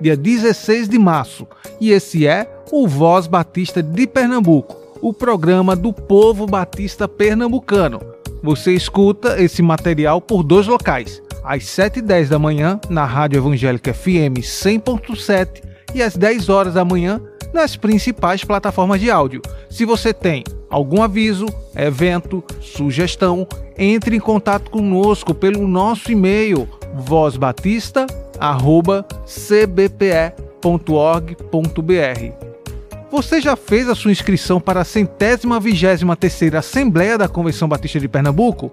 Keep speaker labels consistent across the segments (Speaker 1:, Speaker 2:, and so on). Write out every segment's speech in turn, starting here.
Speaker 1: dia 16 de março, e esse é o Voz Batista de Pernambuco, o programa do povo batista pernambucano. Você escuta esse material por dois locais, às 7h10 da manhã na Rádio Evangélica FM 100.7 e às 10 horas da manhã nas principais plataformas de áudio. Se você tem algum aviso, evento, sugestão, entre em contato conosco pelo nosso e-mail vozbatista@cbpe.org.br. Você já fez a sua inscrição para a centésima vigésima terceira Assembleia da Convenção Batista de Pernambuco?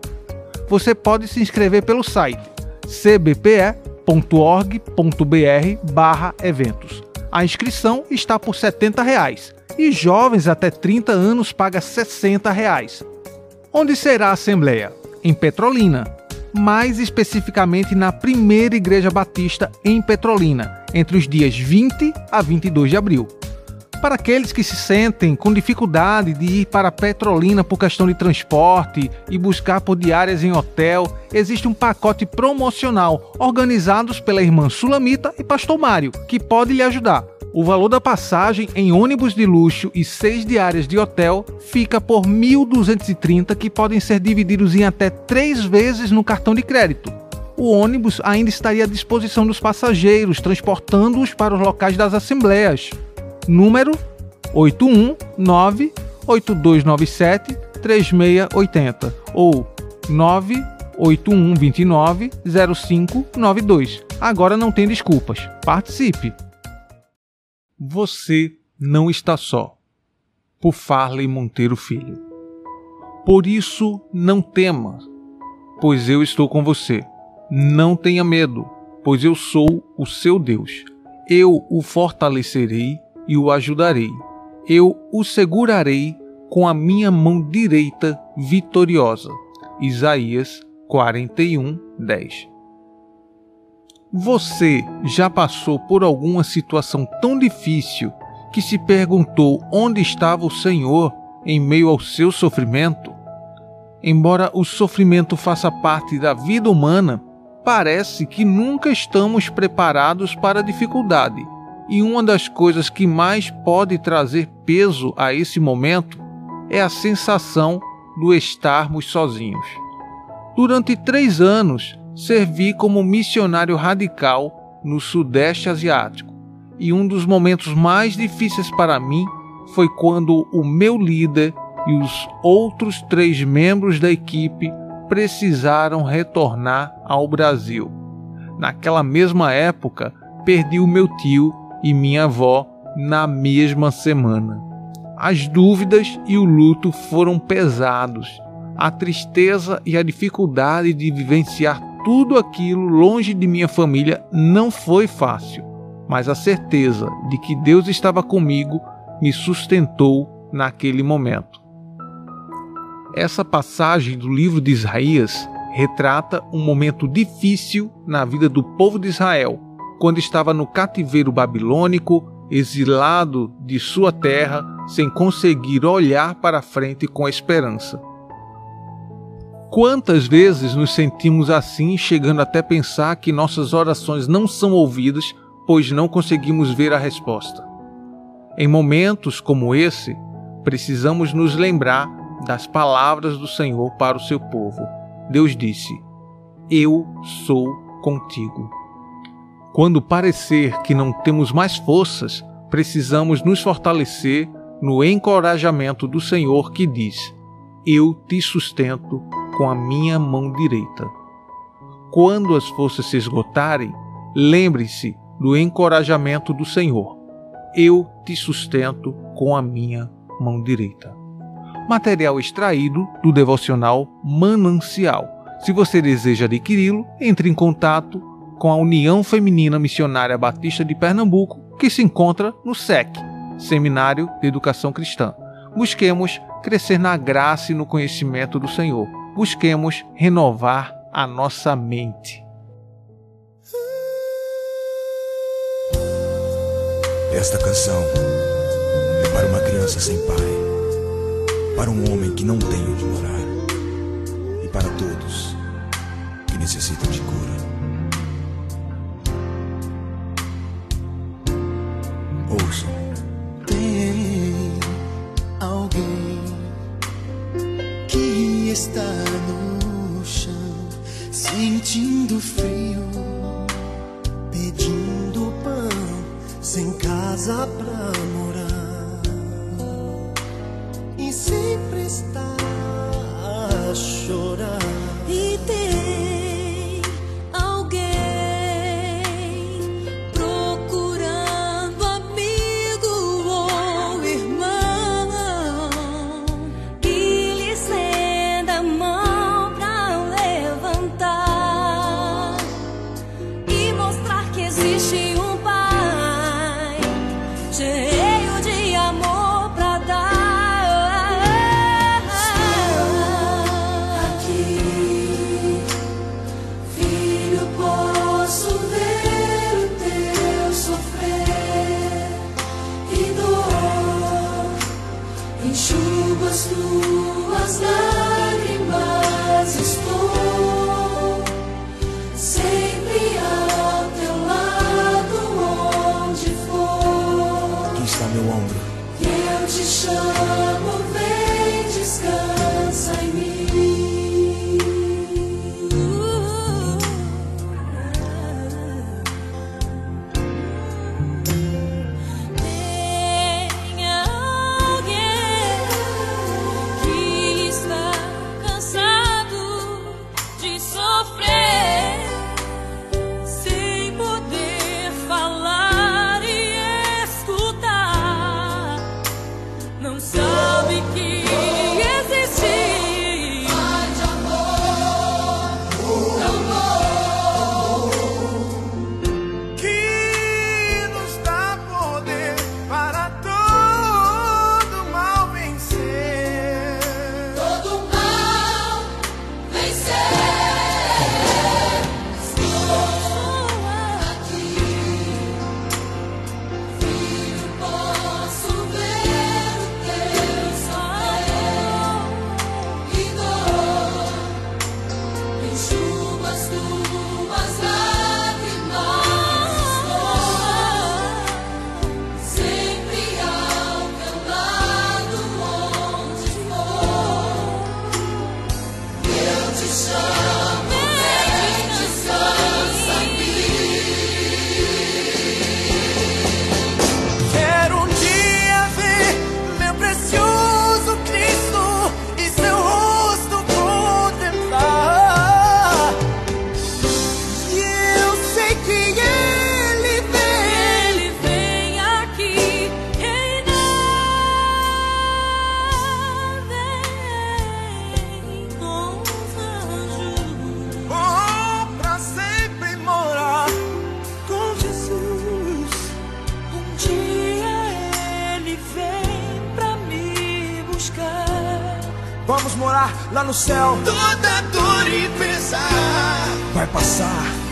Speaker 1: Você pode se inscrever pelo site cbpe.org.br/eventos. A inscrição está por 70 reais, e jovens até 30 anos paga 60 reais. Onde será a Assembleia? Em Petrolina, mais especificamente na primeira Igreja Batista em Petrolina, entre os dias 20 a 22 de abril. Para aqueles que se sentem com dificuldade de ir para Petrolina por questão de transporte e buscar por diárias em hotel, existe um pacote promocional organizados pela irmã Sulamita e Pastor Mário, que pode lhe ajudar. O valor da passagem em ônibus de luxo e seis diárias de hotel fica por 1.230, que podem ser divididos em até três vezes no cartão de crédito. O ônibus ainda estaria à disposição dos passageiros, transportando-os para os locais das assembleias. Número 819-8297 3680 ou 98129 0592. Agora não tem desculpas. Participe! Você não está só. Por Farley Monteiro Filho. Por isso, não tema, pois eu estou com você. Não tenha medo, pois eu sou o seu Deus. Eu o fortalecerei e o ajudarei. Eu o segurarei com a minha mão direita vitoriosa. Isaías 41, 10. Você já passou por alguma situação tão difícil que se perguntou onde estava o Senhor em meio ao seu sofrimento? Embora o sofrimento faça parte da vida humana, parece que nunca estamos preparados para a dificuldade. E uma das coisas que mais pode trazer peso a esse momento é a sensação do estarmos sozinhos. Durante três anos, servi como missionário radical no Sudeste Asiático, e um dos momentos mais difíceis para mim foi quando o meu líder e os outros três membros da equipe precisaram retornar ao Brasil. Naquela mesma época, perdi o meu tio e minha avó na mesma semana. As dúvidas e o luto foram pesados. A tristeza e a dificuldade de vivenciar tudo aquilo longe de minha família não foi fácil, mas a certeza de que Deus estava comigo me sustentou naquele momento. Essa passagem do livro de Isaías retrata um momento difícil na vida do povo de Israel, quando estava no cativeiro babilônico, exilado de sua terra, sem conseguir olhar para frente com esperança. Quantas vezes nos sentimos assim, chegando até pensar que nossas orações não são ouvidas, pois não conseguimos ver a resposta? Em momentos como esse, precisamos nos lembrar das palavras do Senhor para o seu povo. Deus disse: Eu sou contigo. Quando parecer que não temos mais forças, precisamos nos fortalecer no encorajamento do Senhor que diz: Eu te sustento com a minha mão direita. Quando as forças se esgotarem, lembre-se do encorajamento do Senhor. Eu te sustento com a minha mão direita. Material extraído do devocional Manancial. Se você deseja adquiri-lo, entre em contato com a União Feminina Missionária Batista de Pernambuco, que se encontra no SEC, Seminário de Educação Cristã. Busquemos crescer na graça e no conhecimento do Senhor busquemos renovar a nossa mente.
Speaker 2: Esta canção é para uma criança sem pai, para um homem que não tem onde morar e para todos que necessitam de cura. Ouçam.
Speaker 3: frio, pedindo pão, sem casa pra morar. E sempre está a chorar.
Speaker 2: 只剩。lá no céu.
Speaker 3: Toda dor e pesar
Speaker 2: vai passar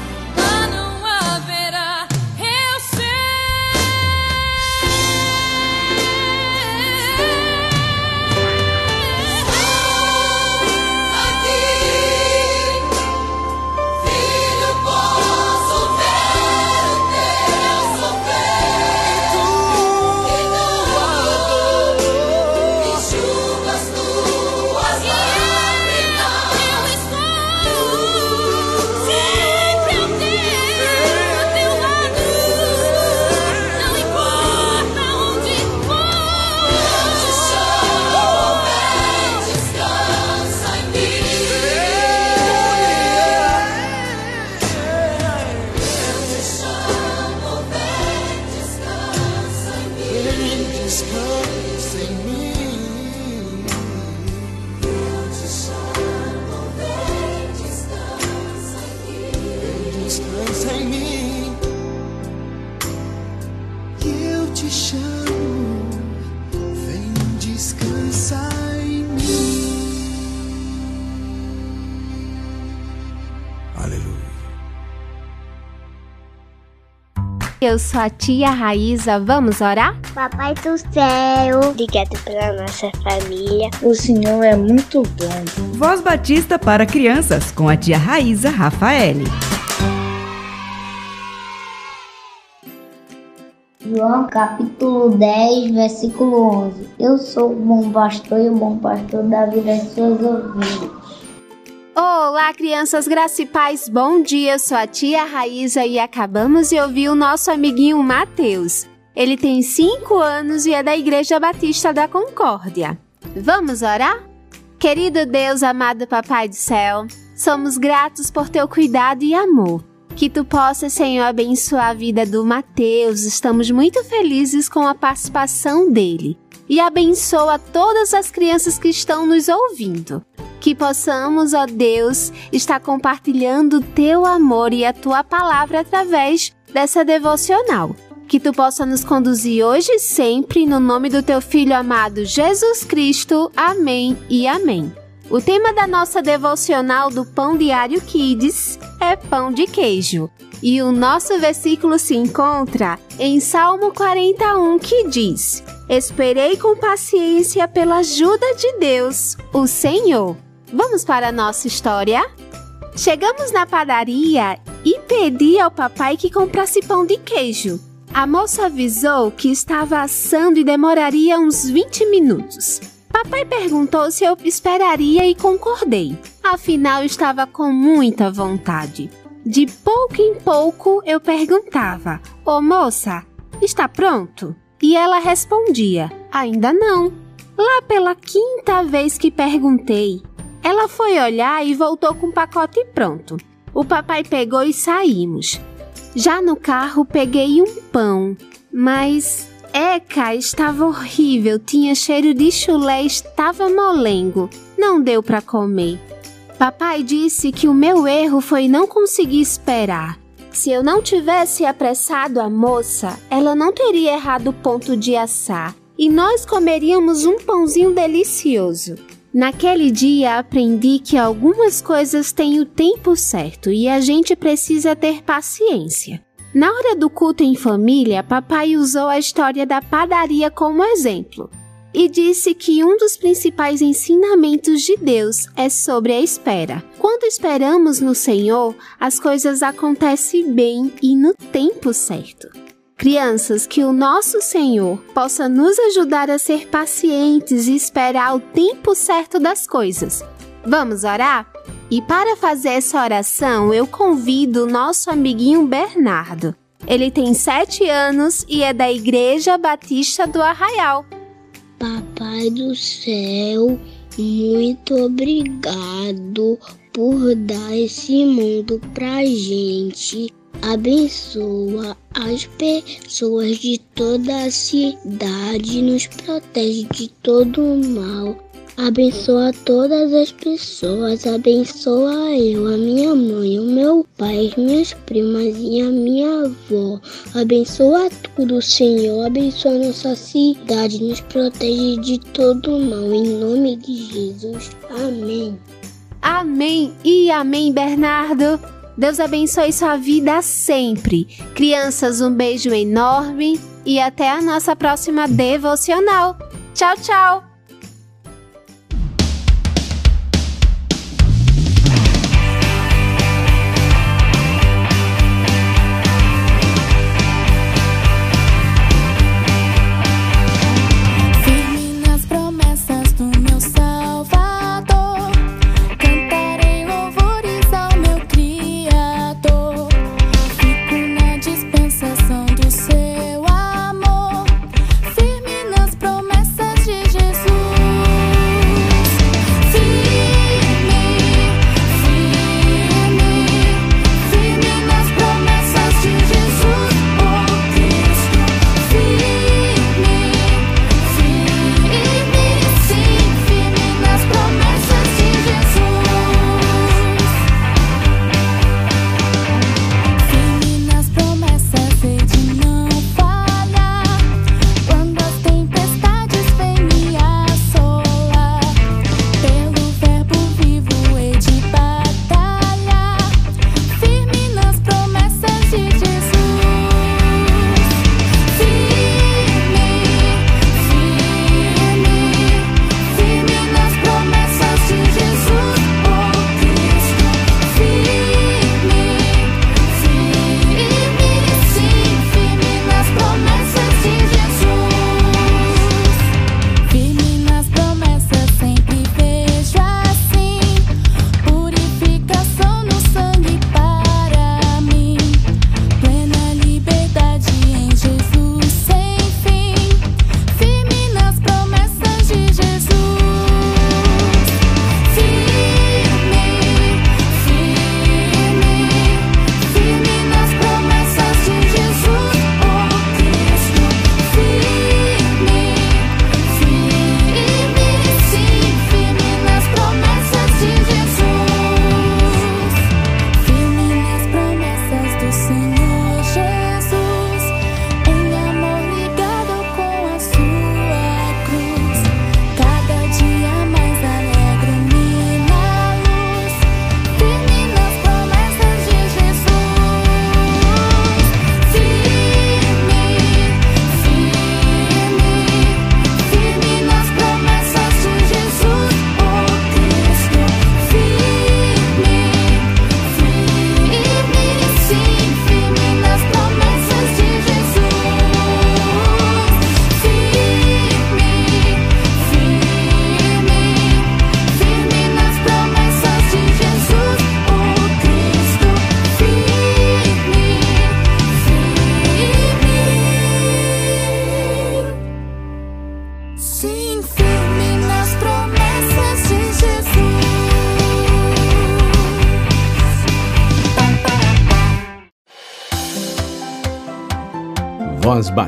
Speaker 4: Eu
Speaker 5: sou a tia Raíza, vamos orar?
Speaker 6: Papai do céu, obrigado pela nossa família.
Speaker 7: O Senhor é muito bom.
Speaker 8: Voz Batista para crianças com a tia Raíza Rafaele.
Speaker 6: João capítulo 10, versículo 11. Eu sou o bom pastor e o bom pastor da vida de suas ovelhas.
Speaker 5: Olá, crianças paz, bom dia. Sou a tia Raíza e acabamos de ouvir o nosso amiguinho Mateus. Ele tem 5 anos e é da Igreja Batista da Concórdia. Vamos orar? Querido Deus, amado Papai do céu, somos gratos por teu cuidado e amor. Que tu possa, Senhor, abençoar a vida do Mateus. Estamos muito felizes com a participação dele. E abençoa todas as crianças que estão nos ouvindo. Que possamos, ó Deus, estar compartilhando o teu amor e a tua palavra através dessa devocional. Que tu possa nos conduzir hoje e sempre, no nome do teu Filho amado Jesus Cristo. Amém e amém. O tema da nossa devocional do Pão Diário Kids é pão de queijo. E o nosso versículo se encontra em Salmo 41, que diz: Esperei com paciência pela ajuda de Deus, o Senhor. Vamos para a nossa história? Chegamos na padaria e pedi ao papai que comprasse pão de queijo. A moça avisou que estava assando e demoraria uns 20 minutos. Papai perguntou se eu esperaria e concordei. Afinal, estava com muita vontade. De pouco em pouco eu perguntava: Ô oh, moça, está pronto? E ela respondia: Ainda não. Lá pela quinta vez que perguntei, ela foi olhar e voltou com o pacote pronto. O papai pegou e saímos. Já no carro peguei um pão, mas Eca estava horrível, tinha cheiro de chulé, estava molengo. Não deu para comer. Papai disse que o meu erro foi não conseguir esperar. Se eu não tivesse apressado a moça, ela não teria errado o ponto de assar e nós comeríamos um pãozinho delicioso. Naquele dia aprendi que algumas coisas têm o tempo certo e a gente precisa ter paciência. Na hora do culto em família, papai usou a história da padaria como exemplo e disse que um dos principais ensinamentos de Deus é sobre a espera. Quando esperamos no Senhor, as coisas acontecem bem e no tempo certo. Crianças, que o nosso Senhor possa nos ajudar a ser pacientes e esperar o tempo certo das coisas. Vamos orar? E para fazer essa oração, eu convido o nosso amiguinho Bernardo. Ele tem sete anos e é da Igreja Batista do Arraial.
Speaker 9: Papai do céu, muito obrigado por dar esse mundo pra gente abençoa as pessoas de toda a cidade, nos protege de todo o mal. Abençoa todas as pessoas, abençoa eu, a minha mãe, o meu pai, as minhas primas e a minha avó. Abençoa tudo, Senhor. Abençoa nossa cidade, nos protege de todo mal. Em nome de Jesus. Amém.
Speaker 5: Amém e amém, Bernardo. Deus abençoe sua vida sempre. Crianças, um beijo enorme e até a nossa próxima devocional. Tchau, tchau!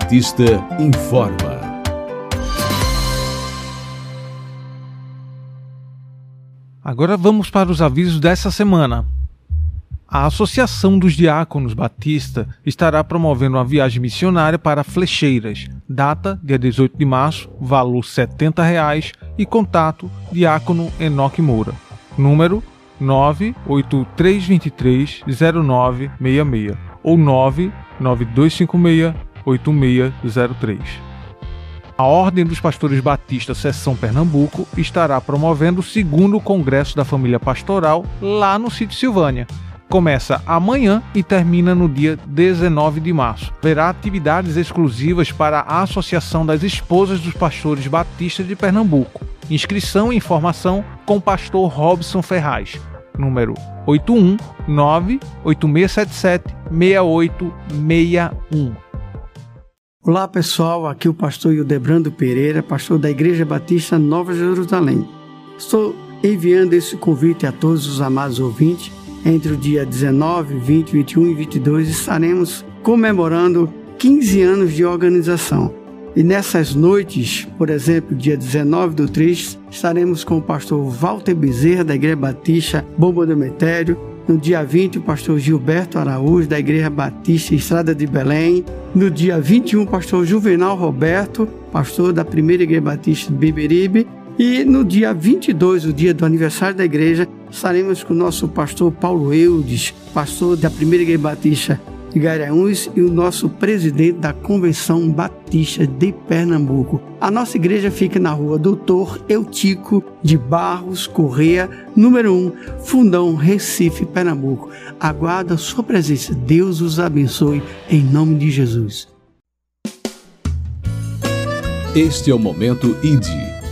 Speaker 10: Batista informa.
Speaker 1: Agora vamos para os avisos dessa semana. A Associação dos Diáconos Batista estará promovendo uma viagem missionária para Flecheiras. Data, dia 18 de março, valor 70 reais e contato Diácono Enoque Moura. Número 983230966 ou 992568603. A Ordem dos Pastores Batista Seção Pernambuco estará promovendo o segundo Congresso da Família Pastoral lá no sítio Silvânia. Começa amanhã e termina no dia 19 de março. Haverá atividades exclusivas para a Associação das Esposas dos Pastores Batistas de Pernambuco. Inscrição e informação com o pastor Robson Ferraz. Número 819-8677-6861.
Speaker 11: Olá pessoal, aqui é o pastor Hildebrando Pereira, pastor da Igreja Batista Nova Jerusalém. Estou enviando esse convite a todos os amados ouvintes. Entre o dia 19, 20, 21 e 22 estaremos comemorando 15 anos de organização. E nessas noites, por exemplo, dia 19 do 3, estaremos com o pastor Walter Bezerra, da Igreja Batista Bomba do Metério, no dia 20, o pastor Gilberto Araújo, da Igreja Batista Estrada de Belém. No dia 21, o pastor Juvenal Roberto, pastor da Primeira Igreja Batista de Beberibe. E no dia 22, o dia do aniversário da igreja, estaremos com o nosso pastor Paulo Eudes, pastor da Primeira Igreja Batista de Garanhuns e o nosso presidente da Convenção Batista de Pernambuco. A nossa igreja fica na rua Doutor Eutico de Barros Correia, número 1, Fundão, Recife, Pernambuco. Aguardo a sua presença. Deus os abençoe em nome de Jesus.
Speaker 10: Este é o Momento ID.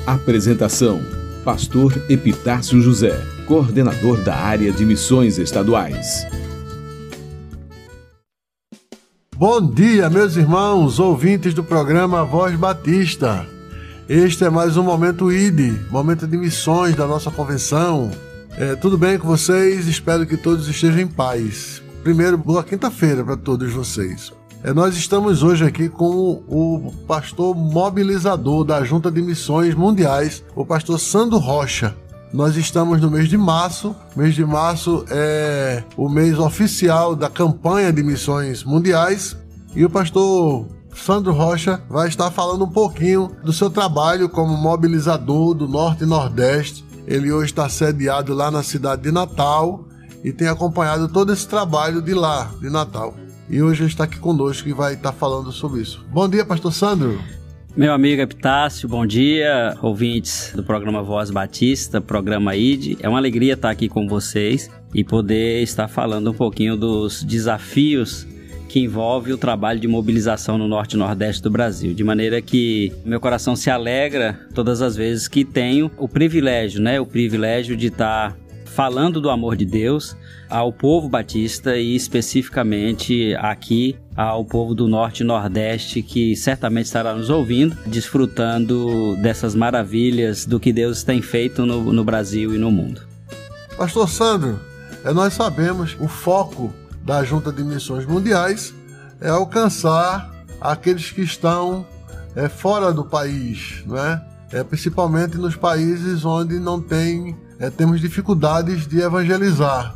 Speaker 10: Apresentação: Pastor Epitácio José, coordenador da área de missões estaduais.
Speaker 12: Bom dia, meus irmãos, ouvintes do programa Voz Batista. Este é mais um Momento ID, momento de missões da nossa convenção. É, tudo bem com vocês? Espero que todos estejam em paz. Primeiro, boa quinta-feira para todos vocês. É, nós estamos hoje aqui com o pastor mobilizador da Junta de Missões Mundiais, o pastor Sandro Rocha. Nós estamos no mês de março. mês de março é o mês oficial da campanha de missões mundiais. E o pastor Sandro Rocha vai estar falando um pouquinho do seu trabalho como mobilizador do Norte e Nordeste. Ele hoje está sediado lá na cidade de Natal e tem acompanhado todo esse trabalho de lá, de Natal. E hoje ele está aqui conosco e vai estar falando sobre isso. Bom dia, pastor Sandro.
Speaker 13: Meu amigo Epitácio, bom dia, ouvintes do programa Voz Batista, programa ID. É uma alegria estar aqui com vocês e poder estar falando um pouquinho dos desafios que envolve o trabalho de mobilização no norte e nordeste do Brasil, de maneira que meu coração se alegra todas as vezes que tenho o privilégio, né, o privilégio de estar falando do amor de Deus ao povo batista e especificamente aqui ao povo do Norte e Nordeste que certamente estará nos ouvindo, desfrutando dessas maravilhas do que Deus tem feito no, no Brasil e no mundo.
Speaker 12: Pastor Sandro, é, nós sabemos o foco da Junta de Missões Mundiais é alcançar aqueles que estão é, fora do país, não é? é? Principalmente nos países onde não tem é, temos dificuldades de evangelizar.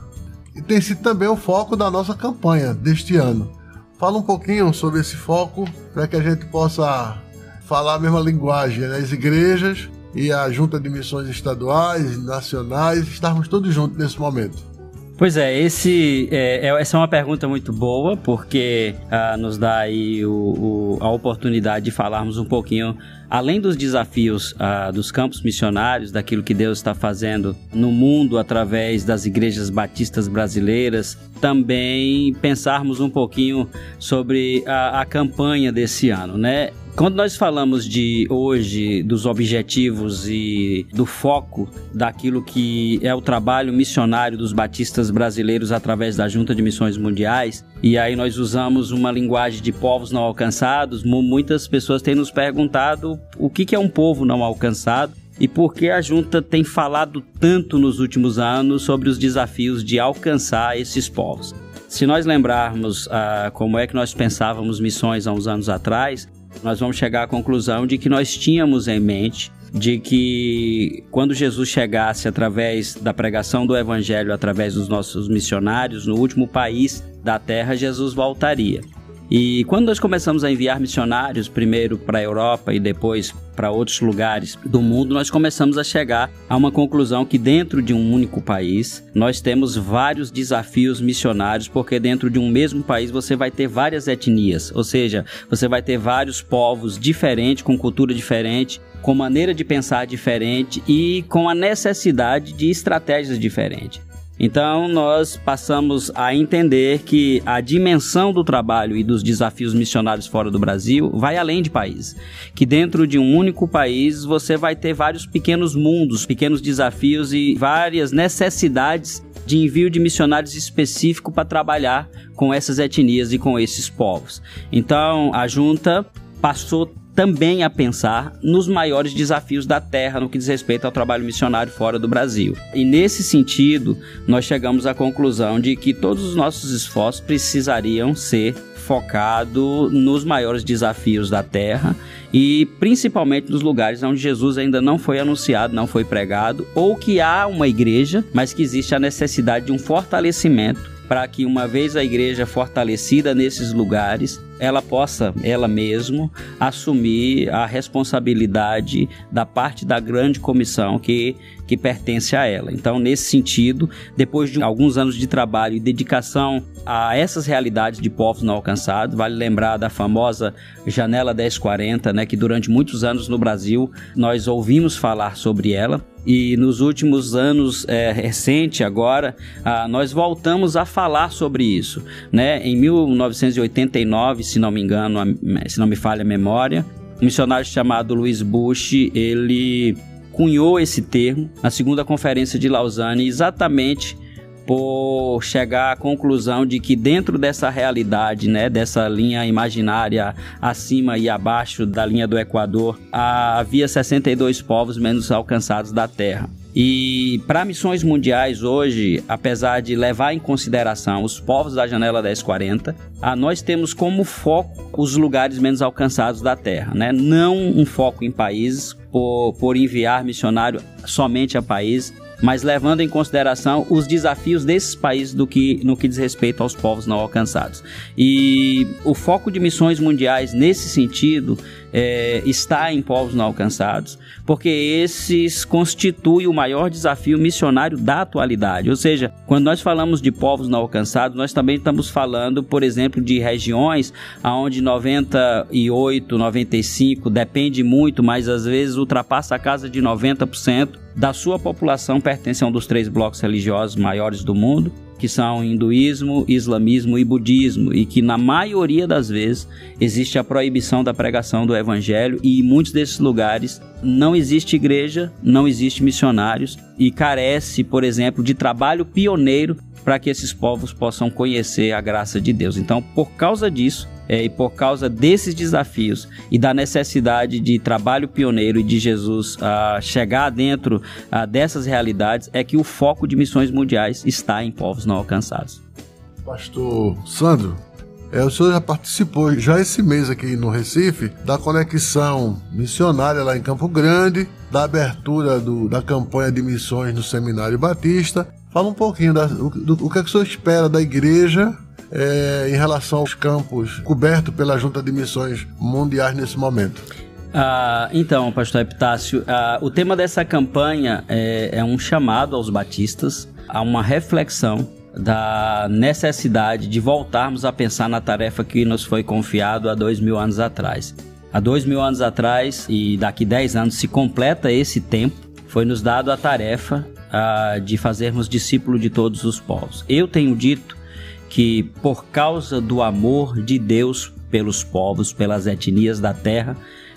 Speaker 12: E tem sido também o foco da nossa campanha deste ano. Fala um pouquinho sobre esse foco para que a gente possa falar a mesma linguagem, né? as igrejas e a junta de missões estaduais, nacionais, estarmos todos juntos nesse momento.
Speaker 13: Pois é, esse, é, é, essa é uma pergunta muito boa, porque ah, nos dá aí o, o, a oportunidade de falarmos um pouquinho, além dos desafios ah, dos campos missionários, daquilo que Deus está fazendo no mundo através das igrejas batistas brasileiras, também pensarmos um pouquinho sobre a, a campanha desse ano, né? Quando nós falamos de hoje dos objetivos e do foco daquilo que é o trabalho missionário dos batistas brasileiros através da Junta de Missões Mundiais, e aí nós usamos uma linguagem de povos não alcançados, muitas pessoas têm nos perguntado o que é um povo não alcançado e por que a junta tem falado tanto nos últimos anos sobre os desafios de alcançar esses povos. Se nós lembrarmos ah, como é que nós pensávamos missões há uns anos atrás, nós vamos chegar à conclusão de que nós tínhamos em mente de que quando Jesus chegasse através da pregação do evangelho, através dos nossos missionários, no último país da terra, Jesus voltaria. E quando nós começamos a enviar missionários, primeiro para a Europa e depois para outros lugares do mundo, nós começamos a chegar a uma conclusão que dentro de um único país, nós temos vários desafios missionários, porque dentro de um mesmo país você vai ter várias etnias, ou seja, você vai ter vários povos diferentes, com cultura diferente, com maneira de pensar diferente e com a necessidade de estratégias diferentes. Então, nós passamos a entender que a dimensão do trabalho e dos desafios missionários fora do Brasil vai além de país. Que dentro de um único país você vai ter vários pequenos mundos, pequenos desafios e várias necessidades de envio de missionários específico para trabalhar com essas etnias e com esses povos. Então, a junta passou também a pensar nos maiores desafios da Terra no que diz respeito ao trabalho missionário fora do Brasil. E nesse sentido, nós chegamos à conclusão de que todos os nossos esforços precisariam ser focado nos maiores desafios da terra e principalmente nos lugares onde Jesus ainda não foi anunciado, não foi pregado, ou que há uma igreja, mas que existe a necessidade de um fortalecimento para que uma vez a igreja fortalecida nesses lugares, ela possa, ela mesma, assumir a responsabilidade da parte da grande comissão que, que pertence a ela. Então, nesse sentido, depois de alguns anos de trabalho e dedicação a essas realidades de povos não alcançados, vale lembrar da famosa Janela 1040, né, que durante muitos anos no Brasil nós ouvimos falar sobre ela e nos últimos anos é, recente agora ah, nós voltamos a falar sobre isso né em 1989 se não me engano, se não me falha a memória, um missionário chamado Luiz Bush, ele cunhou esse termo na segunda conferência de Lausanne exatamente por chegar à conclusão de que dentro dessa realidade, né, dessa linha imaginária acima e abaixo da linha do Equador, havia 62 povos menos alcançados da Terra. E para missões mundiais hoje, apesar de levar em consideração os povos da janela 1040, a nós temos como foco os lugares menos alcançados da Terra, né? Não um foco em países por, por enviar missionário somente a países, mas levando em consideração os desafios desses países do que, no que diz respeito aos povos não alcançados. E o foco de missões mundiais nesse sentido é, está em povos não alcançados, porque esses constituem o maior desafio missionário da atualidade. Ou seja, quando nós falamos de povos não alcançados, nós também estamos falando, por exemplo, de regiões onde 98, 95 depende muito, mas às vezes ultrapassa a casa de 90% da sua população pertence a um dos três blocos religiosos maiores do mundo, que são hinduísmo, islamismo e budismo, e que na maioria das vezes existe a proibição da pregação do evangelho e em muitos desses lugares não existe igreja, não existe missionários e carece, por exemplo, de trabalho pioneiro para que esses povos possam conhecer a graça de Deus. Então, por causa disso, é, e por causa desses desafios e da necessidade de trabalho pioneiro e de Jesus uh, chegar dentro uh, dessas realidades, é que o foco de missões mundiais está em povos não alcançados.
Speaker 12: Pastor Sandro, é, o senhor já participou, já esse mês aqui no Recife, da conexão missionária lá em Campo Grande, da abertura do, da campanha de missões no Seminário Batista. Fala um pouquinho da, do, do, do que, é que o senhor espera da igreja é, em relação aos campos cobertos pela Junta de Missões Mundiais nesse momento?
Speaker 13: Ah, então, pastor Epitácio, ah, o tema dessa campanha é, é um chamado aos batistas a uma reflexão da necessidade de voltarmos a pensar na tarefa que nos foi confiado há dois mil anos atrás. Há dois mil anos atrás, e daqui dez anos se completa esse tempo, foi nos dado a tarefa ah, de fazermos discípulo de todos os povos. Eu tenho dito que, por causa do amor de Deus pelos povos, pelas etnias da terra,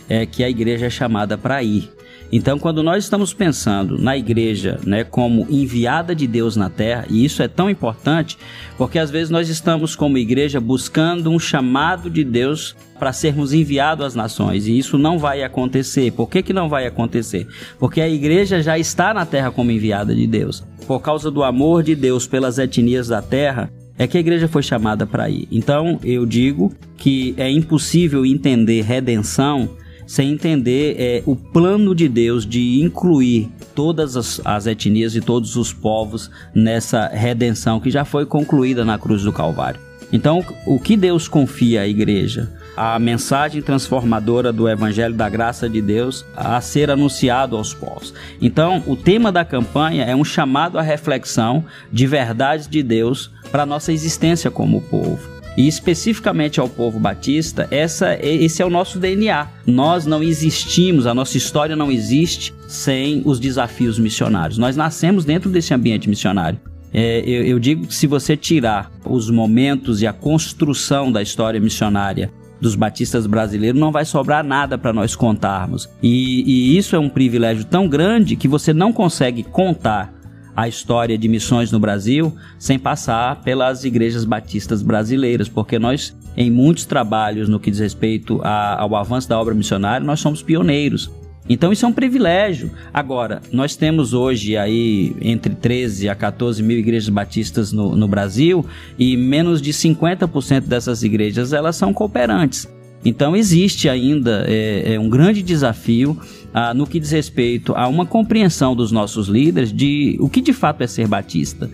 Speaker 13: é que a igreja é chamada para ir. Então, quando nós estamos pensando na igreja né, como enviada de Deus na terra, e isso é tão importante, porque às vezes nós estamos, como igreja, buscando um chamado de Deus para sermos enviados às nações, e isso não vai acontecer. Por que, que não vai acontecer? Porque a igreja já está na terra como enviada de Deus. Por causa do amor de Deus pelas etnias da terra, é que a igreja foi chamada para ir. Então, eu digo que é impossível entender redenção sem entender é, o plano de Deus de incluir todas as, as, etnias e todos os povos nessa redenção que já foi concluída na cruz do Calvário. Então, o que Deus confia à igreja? A mensagem transformadora do Evangelho da Graça de Deus a ser anunciado aos povos. Então, o tema da campanha é um chamado à reflexão de verdades de Deus para nossa existência como povo. E especificamente ao povo batista, essa, esse é o nosso DNA. Nós não existimos, a nossa história não existe sem os desafios missionários. Nós nascemos dentro desse ambiente missionário. É, eu, eu digo que se você tirar os momentos e a construção da história missionária dos batistas brasileiros, não vai sobrar nada para nós contarmos. E, e, isso é um privilégio tão grande que você não consegue contar a história de missões no Brasil sem passar pelas igrejas batistas brasileiras, porque nós, em muitos trabalhos no que diz respeito a, ao avanço da obra missionária, nós somos pioneiros. Então isso é um privilégio. Agora, nós temos hoje aí entre 13 a 14 mil igrejas batistas no, no Brasil e menos de 50% dessas igrejas elas são cooperantes. Então existe ainda é, é um grande desafio ah, no que diz respeito a uma compreensão dos nossos líderes de o que de fato é ser batista.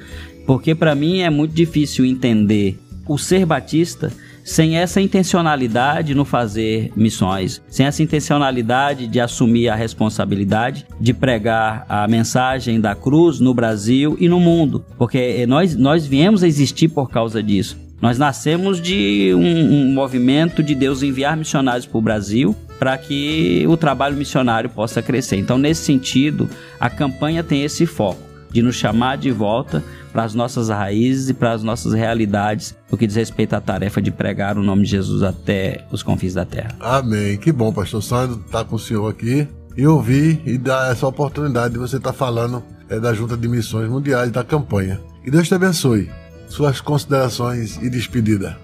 Speaker 13: Porque para mim é muito difícil entender o ser batista sem essa intencionalidade no fazer missões, sem essa intencionalidade de assumir a responsabilidade de pregar a mensagem da cruz no Brasil e no mundo, porque nós, nós viemos a existir por causa disso. Nós nascemos de um, um movimento de Deus enviar missionários para o Brasil para que o trabalho missionário possa crescer. Então, nesse sentido, a campanha tem esse foco de nos chamar de volta para as nossas raízes e para as nossas realidades, no que diz respeito à tarefa de pregar o nome de Jesus até os confins da terra.
Speaker 12: Amém. Que bom, pastor Sandro, estar tá com o senhor aqui e ouvir e dar essa oportunidade de você estar tá falando é, da Junta de Missões Mundiais da campanha. Que Deus te abençoe. Suas considerações e despedida.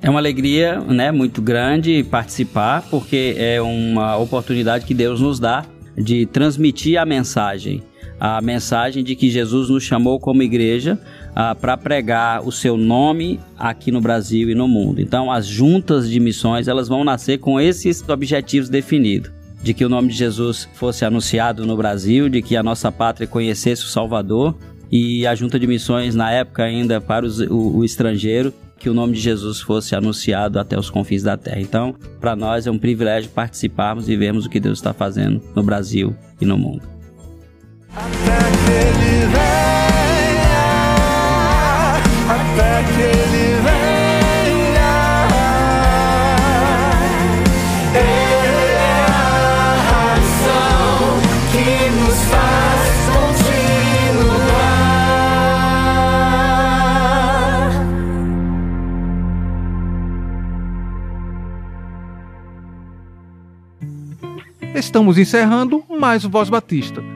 Speaker 13: É uma alegria né, muito grande participar, porque é uma oportunidade que Deus nos dá de transmitir a mensagem. A mensagem de que Jesus nos chamou como igreja ah, para pregar o seu nome aqui no Brasil e no mundo. Então, as juntas de missões elas vão nascer com esses objetivos definidos de que o nome de Jesus fosse anunciado no Brasil, de que a nossa pátria conhecesse o Salvador e a junta de missões na época ainda para os, o, o estrangeiro que o nome de Jesus fosse anunciado até os confins da terra. Então, para nós é um privilégio participarmos e vermos o que Deus está fazendo no Brasil e no mundo. Até que ele venha, até que ele venha. Ele é a razão que nos faz
Speaker 1: Estamos encerrando mais o Voz Batista.